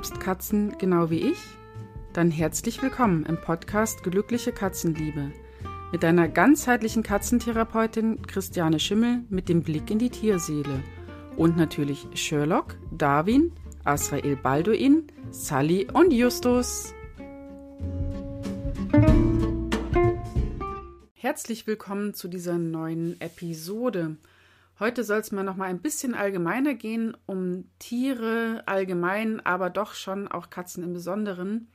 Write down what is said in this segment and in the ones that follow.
liebst Katzen genau wie ich? Dann herzlich willkommen im Podcast Glückliche Katzenliebe mit deiner ganzheitlichen Katzentherapeutin Christiane Schimmel mit dem Blick in die Tierseele und natürlich Sherlock, Darwin, Asrael Balduin, Sally und Justus. Herzlich willkommen zu dieser neuen Episode. Heute soll es mal noch mal ein bisschen allgemeiner gehen, um Tiere allgemein, aber doch schon auch Katzen im Besonderen.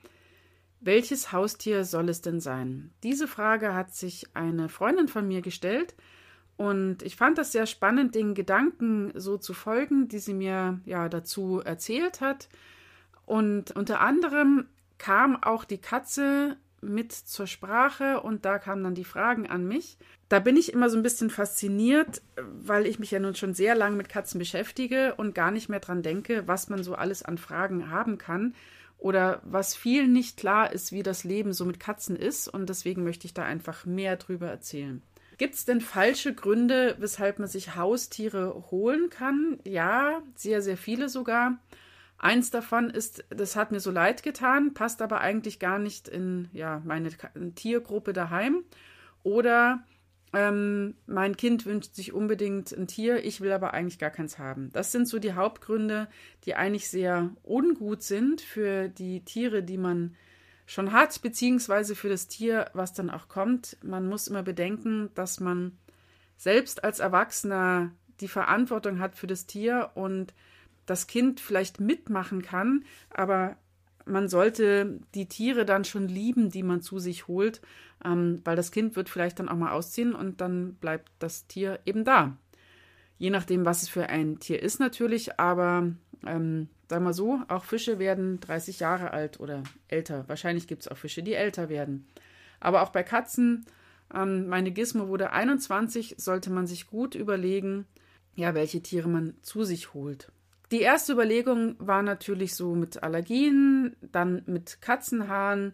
Welches Haustier soll es denn sein? Diese Frage hat sich eine Freundin von mir gestellt und ich fand das sehr spannend, den Gedanken so zu folgen, die sie mir ja dazu erzählt hat. Und unter anderem kam auch die Katze mit zur Sprache und da kamen dann die Fragen an mich. Da bin ich immer so ein bisschen fasziniert, weil ich mich ja nun schon sehr lange mit Katzen beschäftige und gar nicht mehr dran denke, was man so alles an Fragen haben kann oder was vielen nicht klar ist, wie das Leben so mit Katzen ist und deswegen möchte ich da einfach mehr drüber erzählen. Gibt es denn falsche Gründe, weshalb man sich Haustiere holen kann? Ja, sehr, sehr viele sogar. Eins davon ist, das hat mir so leid getan, passt aber eigentlich gar nicht in ja, meine Tiergruppe daheim. Oder ähm, mein Kind wünscht sich unbedingt ein Tier, ich will aber eigentlich gar keins haben. Das sind so die Hauptgründe, die eigentlich sehr ungut sind für die Tiere, die man schon hat, beziehungsweise für das Tier, was dann auch kommt. Man muss immer bedenken, dass man selbst als Erwachsener die Verantwortung hat für das Tier und das Kind vielleicht mitmachen kann, aber man sollte die Tiere dann schon lieben, die man zu sich holt, ähm, weil das Kind wird vielleicht dann auch mal ausziehen und dann bleibt das Tier eben da. Je nachdem, was es für ein Tier ist natürlich, aber ähm, sagen wir so, auch Fische werden 30 Jahre alt oder älter. Wahrscheinlich gibt es auch Fische, die älter werden. Aber auch bei Katzen, ähm, meine Gizmo wurde 21, sollte man sich gut überlegen, ja, welche Tiere man zu sich holt. Die erste Überlegung war natürlich so mit Allergien, dann mit Katzenhaaren.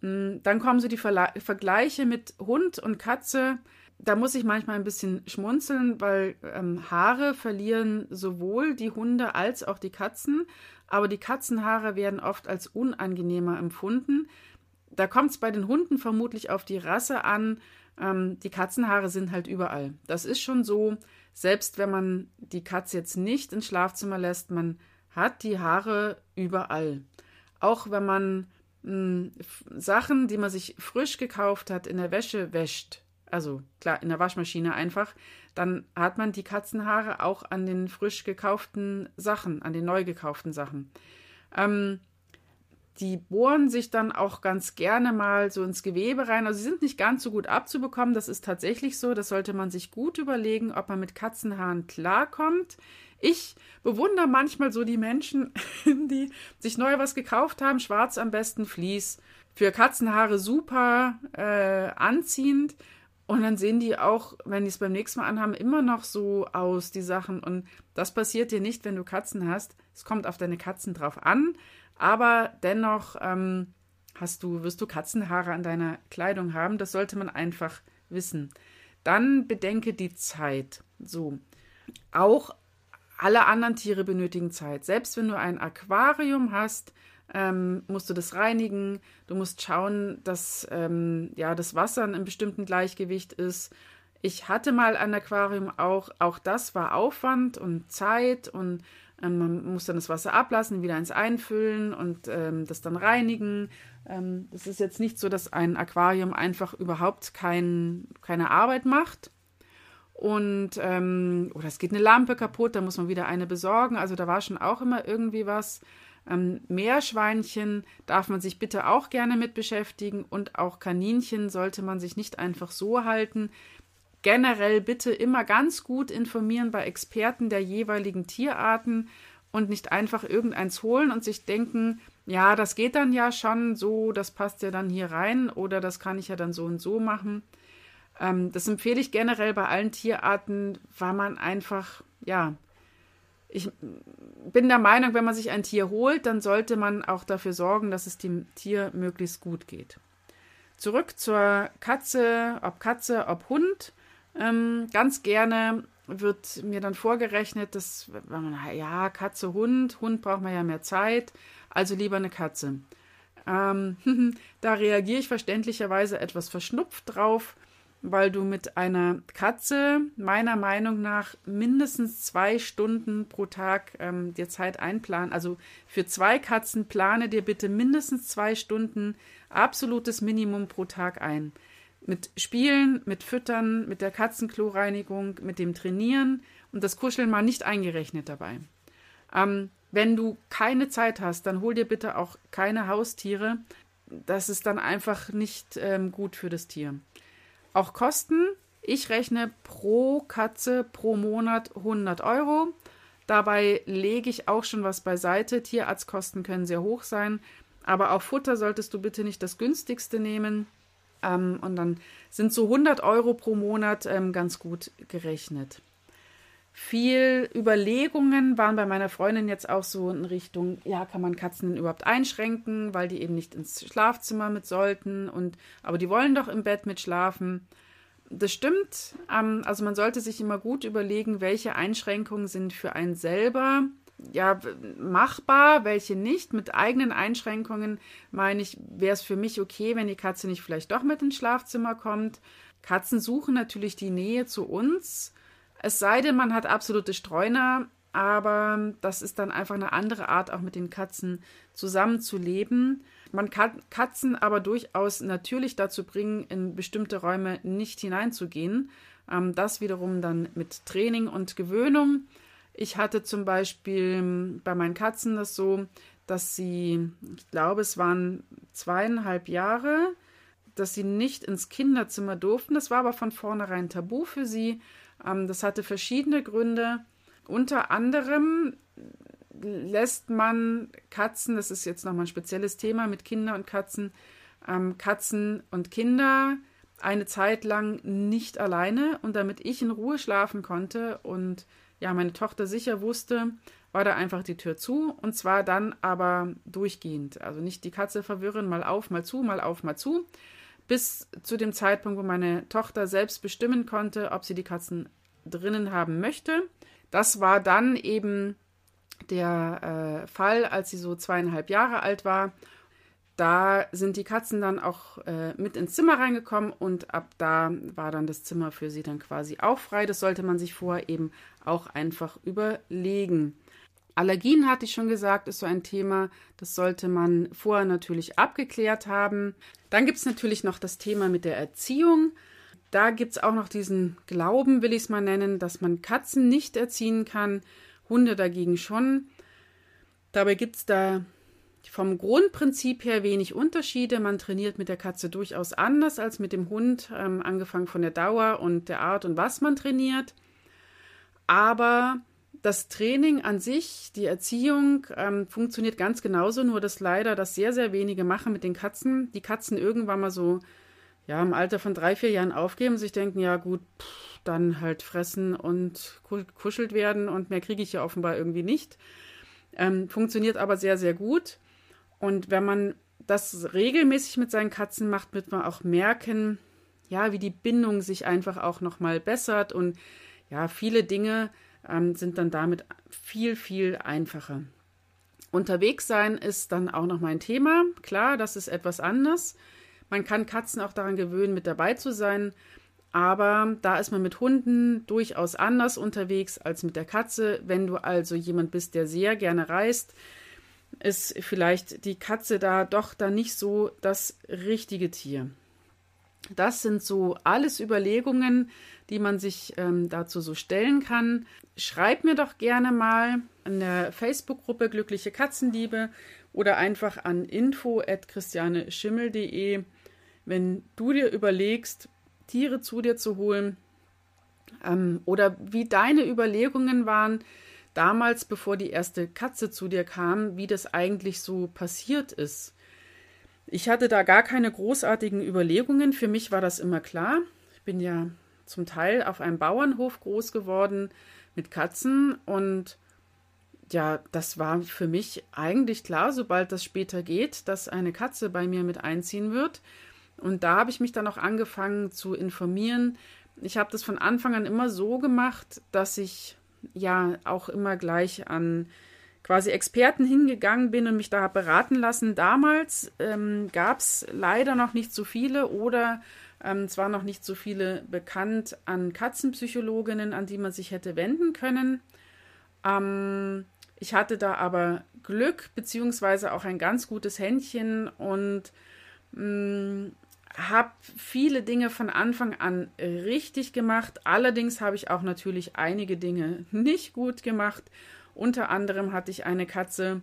Hm, dann kommen so die Verla Vergleiche mit Hund und Katze. Da muss ich manchmal ein bisschen schmunzeln, weil ähm, Haare verlieren sowohl die Hunde als auch die Katzen, aber die Katzenhaare werden oft als unangenehmer empfunden. Da kommt es bei den Hunden vermutlich auf die Rasse an. Ähm, die Katzenhaare sind halt überall. Das ist schon so. Selbst wenn man die Katze jetzt nicht ins Schlafzimmer lässt, man hat die Haare überall. Auch wenn man mh, hm, Sachen, die man sich frisch gekauft hat, in der Wäsche wäscht, also klar, in der Waschmaschine einfach, dann hat man die Katzenhaare auch an den frisch gekauften Sachen, an den neu gekauften Sachen. Ähm, die bohren sich dann auch ganz gerne mal so ins Gewebe rein. Also sie sind nicht ganz so gut abzubekommen. Das ist tatsächlich so. Das sollte man sich gut überlegen, ob man mit Katzenhaaren klarkommt. Ich bewundere manchmal so die Menschen, die sich neu was gekauft haben, schwarz am besten Vlies. Für Katzenhaare super äh, anziehend. Und dann sehen die auch, wenn die es beim nächsten Mal anhaben, immer noch so aus, die Sachen. Und das passiert dir nicht, wenn du Katzen hast. Es kommt auf deine Katzen drauf an. Aber dennoch ähm, hast du, wirst du Katzenhaare an deiner Kleidung haben. Das sollte man einfach wissen. Dann bedenke die Zeit. So. Auch alle anderen Tiere benötigen Zeit. Selbst wenn du ein Aquarium hast, ähm, musst du das reinigen. Du musst schauen, dass ähm, ja, das Wasser in einem bestimmten Gleichgewicht ist. Ich hatte mal ein Aquarium auch. Auch das war Aufwand und Zeit und ähm, man muss dann das Wasser ablassen, wieder eins einfüllen und ähm, das dann reinigen. Ähm, es ist jetzt nicht so, dass ein Aquarium einfach überhaupt kein, keine Arbeit macht. Und ähm, oder es geht eine Lampe kaputt, da muss man wieder eine besorgen. Also da war schon auch immer irgendwie was. Ähm, Meerschweinchen darf man sich bitte auch gerne mit beschäftigen und auch Kaninchen sollte man sich nicht einfach so halten generell bitte immer ganz gut informieren bei Experten der jeweiligen Tierarten und nicht einfach irgendeins holen und sich denken, ja, das geht dann ja schon so, das passt ja dann hier rein oder das kann ich ja dann so und so machen. Ähm, das empfehle ich generell bei allen Tierarten, weil man einfach, ja, ich bin der Meinung, wenn man sich ein Tier holt, dann sollte man auch dafür sorgen, dass es dem Tier möglichst gut geht. Zurück zur Katze, ob Katze, ob Hund. Ähm, ganz gerne wird mir dann vorgerechnet, dass, ja, Katze, Hund, Hund braucht man ja mehr Zeit, also lieber eine Katze. Ähm, da reagiere ich verständlicherweise etwas verschnupft drauf, weil du mit einer Katze meiner Meinung nach mindestens zwei Stunden pro Tag ähm, dir Zeit einplanen. Also für zwei Katzen plane dir bitte mindestens zwei Stunden absolutes Minimum pro Tag ein. Mit Spielen, mit Füttern, mit der Katzenkloreinigung, mit dem Trainieren und das Kuscheln mal nicht eingerechnet dabei. Ähm, wenn du keine Zeit hast, dann hol dir bitte auch keine Haustiere. Das ist dann einfach nicht ähm, gut für das Tier. Auch Kosten. Ich rechne pro Katze pro Monat 100 Euro. Dabei lege ich auch schon was beiseite. Tierarztkosten können sehr hoch sein. Aber auch Futter solltest du bitte nicht das günstigste nehmen. Ähm, und dann sind so 100 Euro pro Monat ähm, ganz gut gerechnet. Viel Überlegungen waren bei meiner Freundin jetzt auch so in Richtung, ja, kann man Katzen denn überhaupt einschränken, weil die eben nicht ins Schlafzimmer mit sollten und aber die wollen doch im Bett mit schlafen. Das stimmt. Ähm, also man sollte sich immer gut überlegen, welche Einschränkungen sind für einen selber ja machbar, welche nicht. Mit eigenen Einschränkungen meine ich, wäre es für mich okay, wenn die Katze nicht vielleicht doch mit ins Schlafzimmer kommt. Katzen suchen natürlich die Nähe zu uns es sei denn, man hat absolute Streuner, aber das ist dann einfach eine andere Art, auch mit den Katzen zusammenzuleben. Man kann Katzen aber durchaus natürlich dazu bringen, in bestimmte Räume nicht hineinzugehen. Ähm, das wiederum dann mit Training und Gewöhnung. Ich hatte zum Beispiel bei meinen Katzen das so, dass sie, ich glaube, es waren zweieinhalb Jahre, dass sie nicht ins Kinderzimmer durften. Das war aber von vornherein tabu für sie. Ähm, das hatte verschiedene Gründe. Unter anderem lässt man Katzen, das ist jetzt nochmal ein spezielles Thema mit Kindern und Katzen, ähm, Katzen und Kinder eine Zeit lang nicht alleine und damit ich in Ruhe schlafen konnte und ja, meine Tochter sicher wusste, war da einfach die Tür zu und zwar dann aber durchgehend. Also nicht die Katze verwirren, mal auf, mal zu, mal auf, mal zu, bis zu dem Zeitpunkt, wo meine Tochter selbst bestimmen konnte, ob sie die Katzen drinnen haben möchte. Das war dann eben der äh, Fall, als sie so zweieinhalb Jahre alt war. Da sind die Katzen dann auch äh, mit ins Zimmer reingekommen und ab da war dann das Zimmer für sie dann quasi auch frei. Das sollte man sich vorher eben auch einfach überlegen. Allergien hatte ich schon gesagt, ist so ein Thema, das sollte man vorher natürlich abgeklärt haben. Dann gibt es natürlich noch das Thema mit der Erziehung. Da gibt es auch noch diesen Glauben, will ich es mal nennen, dass man Katzen nicht erziehen kann, Hunde dagegen schon. Dabei gibt es da vom Grundprinzip her wenig Unterschiede. Man trainiert mit der Katze durchaus anders als mit dem Hund, ähm, angefangen von der Dauer und der Art und was man trainiert. Aber das Training an sich, die Erziehung ähm, funktioniert ganz genauso, nur dass leider das sehr, sehr wenige machen mit den Katzen. Die Katzen irgendwann mal so ja, im Alter von drei, vier Jahren aufgeben, sich denken, ja gut, pff, dann halt fressen und kuschelt werden und mehr kriege ich ja offenbar irgendwie nicht. Ähm, funktioniert aber sehr, sehr gut. Und wenn man das regelmäßig mit seinen Katzen macht, wird man auch merken, ja, wie die Bindung sich einfach auch nochmal bessert und ja, viele Dinge ähm, sind dann damit viel, viel einfacher. Unterwegs sein ist dann auch noch mein Thema. Klar, das ist etwas anders. Man kann Katzen auch daran gewöhnen, mit dabei zu sein. Aber da ist man mit Hunden durchaus anders unterwegs als mit der Katze. Wenn du also jemand bist, der sehr gerne reist, ist vielleicht die Katze da doch dann nicht so das richtige Tier. Das sind so alles Überlegungen, die man sich ähm, dazu so stellen kann. Schreib mir doch gerne mal in der Facebook-Gruppe Glückliche Katzenliebe oder einfach an info.christianeschimmel.de, wenn du dir überlegst, Tiere zu dir zu holen ähm, oder wie deine Überlegungen waren damals, bevor die erste Katze zu dir kam, wie das eigentlich so passiert ist. Ich hatte da gar keine großartigen Überlegungen. Für mich war das immer klar. Ich bin ja zum Teil auf einem Bauernhof groß geworden mit Katzen und ja, das war für mich eigentlich klar, sobald das später geht, dass eine Katze bei mir mit einziehen wird. Und da habe ich mich dann auch angefangen zu informieren. Ich habe das von Anfang an immer so gemacht, dass ich ja auch immer gleich an quasi Experten hingegangen bin und mich da beraten lassen. Damals ähm, gab es leider noch nicht so viele oder ähm, zwar noch nicht so viele bekannt an Katzenpsychologinnen, an die man sich hätte wenden können. Ähm, ich hatte da aber Glück, beziehungsweise auch ein ganz gutes Händchen und mm, habe viele Dinge von Anfang an richtig gemacht. Allerdings habe ich auch natürlich einige Dinge nicht gut gemacht. Unter anderem hatte ich eine Katze,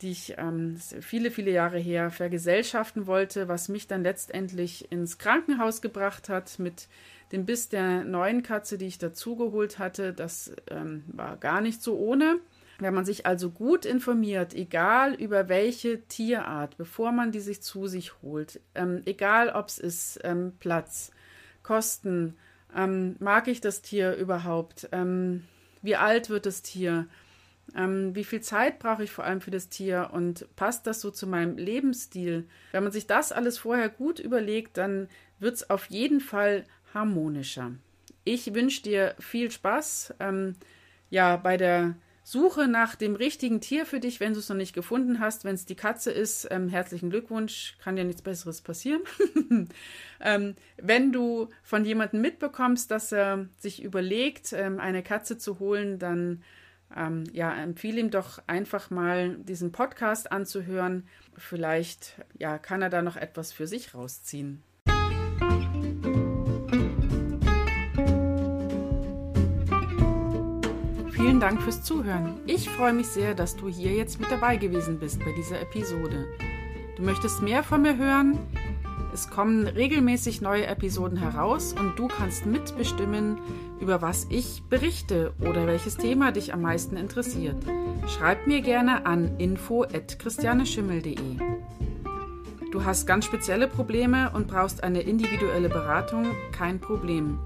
die ich ähm, viele, viele Jahre her vergesellschaften wollte, was mich dann letztendlich ins Krankenhaus gebracht hat mit dem Biss der neuen Katze, die ich dazugeholt hatte. Das ähm, war gar nicht so ohne. Wenn man sich also gut informiert, egal über welche Tierart, bevor man die sich zu sich holt, ähm, egal ob es ist ähm, Platz, Kosten, ähm, mag ich das Tier überhaupt, ähm, wie alt wird das Tier, ähm, wie viel Zeit brauche ich vor allem für das Tier und passt das so zu meinem Lebensstil? Wenn man sich das alles vorher gut überlegt, dann wird es auf jeden Fall harmonischer. Ich wünsche dir viel Spaß ähm, ja, bei der Suche nach dem richtigen Tier für dich, wenn du es noch nicht gefunden hast. Wenn es die Katze ist, ähm, herzlichen Glückwunsch, kann ja nichts Besseres passieren. ähm, wenn du von jemandem mitbekommst, dass er sich überlegt, ähm, eine Katze zu holen, dann ähm, ja, empfehle ihm doch einfach mal diesen Podcast anzuhören. Vielleicht ja, kann er da noch etwas für sich rausziehen. Vielen Dank fürs Zuhören. Ich freue mich sehr, dass du hier jetzt mit dabei gewesen bist bei dieser Episode. Du möchtest mehr von mir hören? Es kommen regelmäßig neue Episoden heraus und du kannst mitbestimmen, über was ich berichte oder welches Thema dich am meisten interessiert. Schreib mir gerne an info@christianeschimmel.de. Du hast ganz spezielle Probleme und brauchst eine individuelle Beratung? Kein Problem.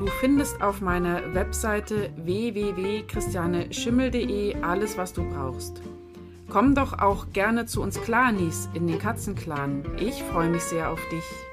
Du findest auf meiner Webseite www.christianeschimmel.de alles, was du brauchst. Komm doch auch gerne zu uns Clanis in den Katzenclan. Ich freue mich sehr auf dich.